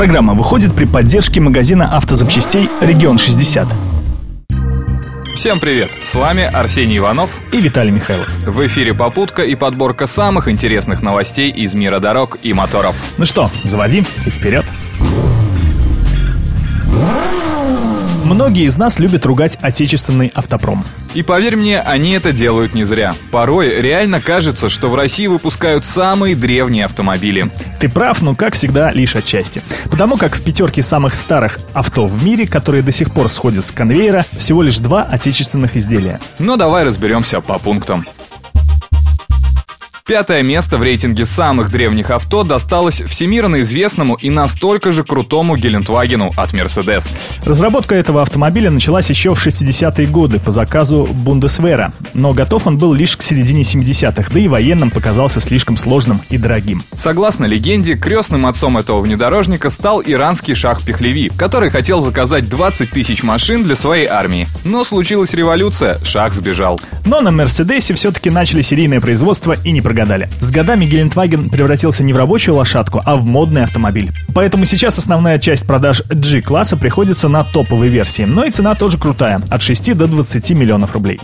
Программа выходит при поддержке магазина автозапчастей «Регион 60». Всем привет! С вами Арсений Иванов и Виталий Михайлов. В эфире попутка и подборка самых интересных новостей из мира дорог и моторов. Ну что, заводи и вперед! Многие из нас любят ругать отечественный автопром. И поверь мне, они это делают не зря. Порой реально кажется, что в России выпускают самые древние автомобили. Ты прав, но как всегда лишь отчасти. Потому как в пятерке самых старых авто в мире, которые до сих пор сходят с конвейера, всего лишь два отечественных изделия. Но давай разберемся по пунктам. Пятое место в рейтинге самых древних авто досталось всемирно известному и настолько же крутому Гелендвагену от Mercedes. Разработка этого автомобиля началась еще в 60-е годы по заказу Бундесвера, но готов он был лишь к середине 70-х, да и военным показался слишком сложным и дорогим. Согласно легенде, крестным отцом этого внедорожника стал иранский шах Пехлеви, который хотел заказать 20 тысяч машин для своей армии. Но случилась революция, шах сбежал. Но на Мерседесе все-таки начали серийное производство и не прогадали прогадали. С годами Гелендваген превратился не в рабочую лошадку, а в модный автомобиль. Поэтому сейчас основная часть продаж G-класса приходится на топовые версии, но и цена тоже крутая, от 6 до 20 миллионов рублей.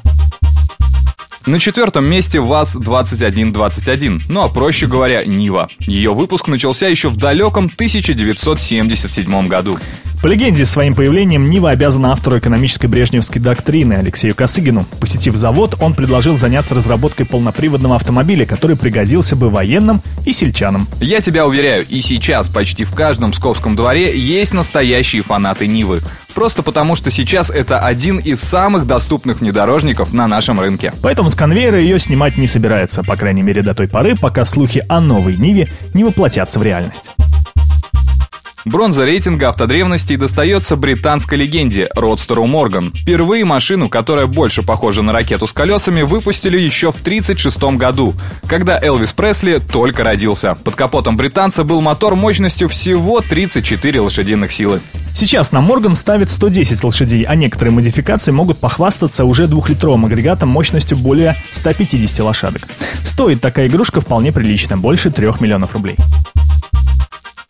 На четвертом месте ВАЗ-2121, ну а проще говоря, Нива. Ее выпуск начался еще в далеком 1977 году. По легенде, своим появлением Нива обязана автору экономической брежневской доктрины Алексею Косыгину. Посетив завод, он предложил заняться разработкой полноприводного автомобиля, который пригодился бы военным и сельчанам. Я тебя уверяю, и сейчас почти в каждом Псковском дворе есть настоящие фанаты Нивы. Просто потому, что сейчас это один из самых доступных внедорожников на нашем рынке. Поэтому с конвейера ее снимать не собирается, по крайней мере до той поры, пока слухи о новой Ниве не воплотятся в реальность. Бронза рейтинга автодревностей достается британской легенде Родстеру Морган. Впервые машину, которая больше похожа на ракету с колесами, выпустили еще в 1936 году, когда Элвис Пресли только родился. Под капотом британца был мотор мощностью всего 34 лошадиных силы. Сейчас на Морган ставит 110 лошадей, а некоторые модификации могут похвастаться уже двухлитровым агрегатом мощностью более 150 лошадок. Стоит такая игрушка вполне прилично, больше 3 миллионов рублей.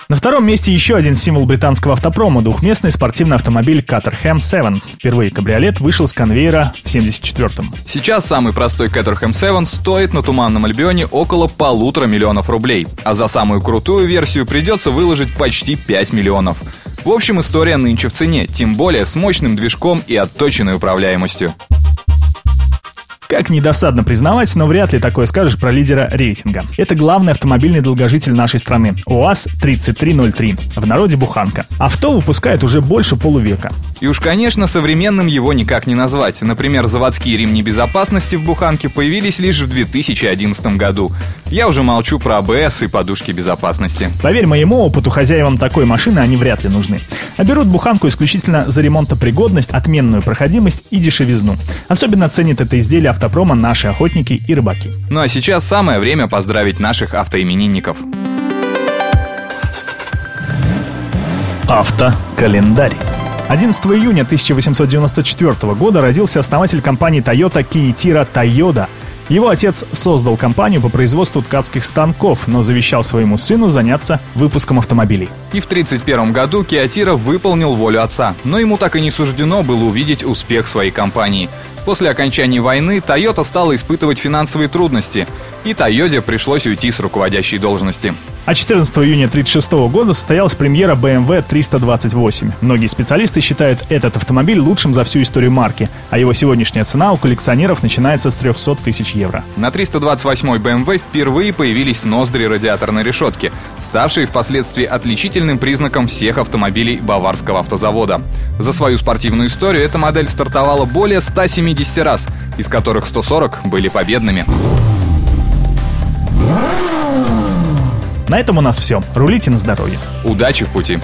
На втором месте еще один символ британского автопрома – двухместный спортивный автомобиль Caterham 7. Впервые кабриолет вышел с конвейера в 74-м. Сейчас самый простой Caterham 7 стоит на Туманном Альбионе около полутора миллионов рублей, а за самую крутую версию придется выложить почти 5 миллионов. В общем, история нынче в цене, тем более с мощным движком и отточенной управляемостью. Как недосадно признавать, но вряд ли такое скажешь про лидера рейтинга. Это главный автомобильный долгожитель нашей страны – УАЗ-3303, в народе «Буханка». Авто выпускает уже больше полувека. И уж, конечно, современным его никак не назвать. Например, заводские ремни безопасности в «Буханке» появились лишь в 2011 году. Я уже молчу про АБС и подушки безопасности. Поверь моему опыту, хозяевам такой машины они вряд ли нужны. А берут «Буханку» исключительно за ремонтопригодность, отменную проходимость и дешевизну. Особенно ценят это изделие автопрома наши охотники и рыбаки. Ну а сейчас самое время поздравить наших автоименинников. Автокалендарь. 11 июня 1894 года родился основатель компании Toyota Kiitira Toyoda – его отец создал компанию по производству ткацких станков, но завещал своему сыну заняться выпуском автомобилей. И в 1931 году Киатира выполнил волю отца, но ему так и не суждено было увидеть успех своей компании. После окончания войны Toyota стала испытывать финансовые трудности, и Тойоте пришлось уйти с руководящей должности. А 14 июня 1936 года состоялась премьера BMW 328. Многие специалисты считают этот автомобиль лучшим за всю историю марки, а его сегодняшняя цена у коллекционеров начинается с 300 тысяч евро. На 328 BMW впервые появились ноздри радиаторной решетки, ставшие впоследствии отличительным признаком всех автомобилей баварского автозавода. За свою спортивную историю эта модель стартовала более 170 раз, из которых 140 были победными. На этом у нас все. Рулите на здоровье. Удачи в пути!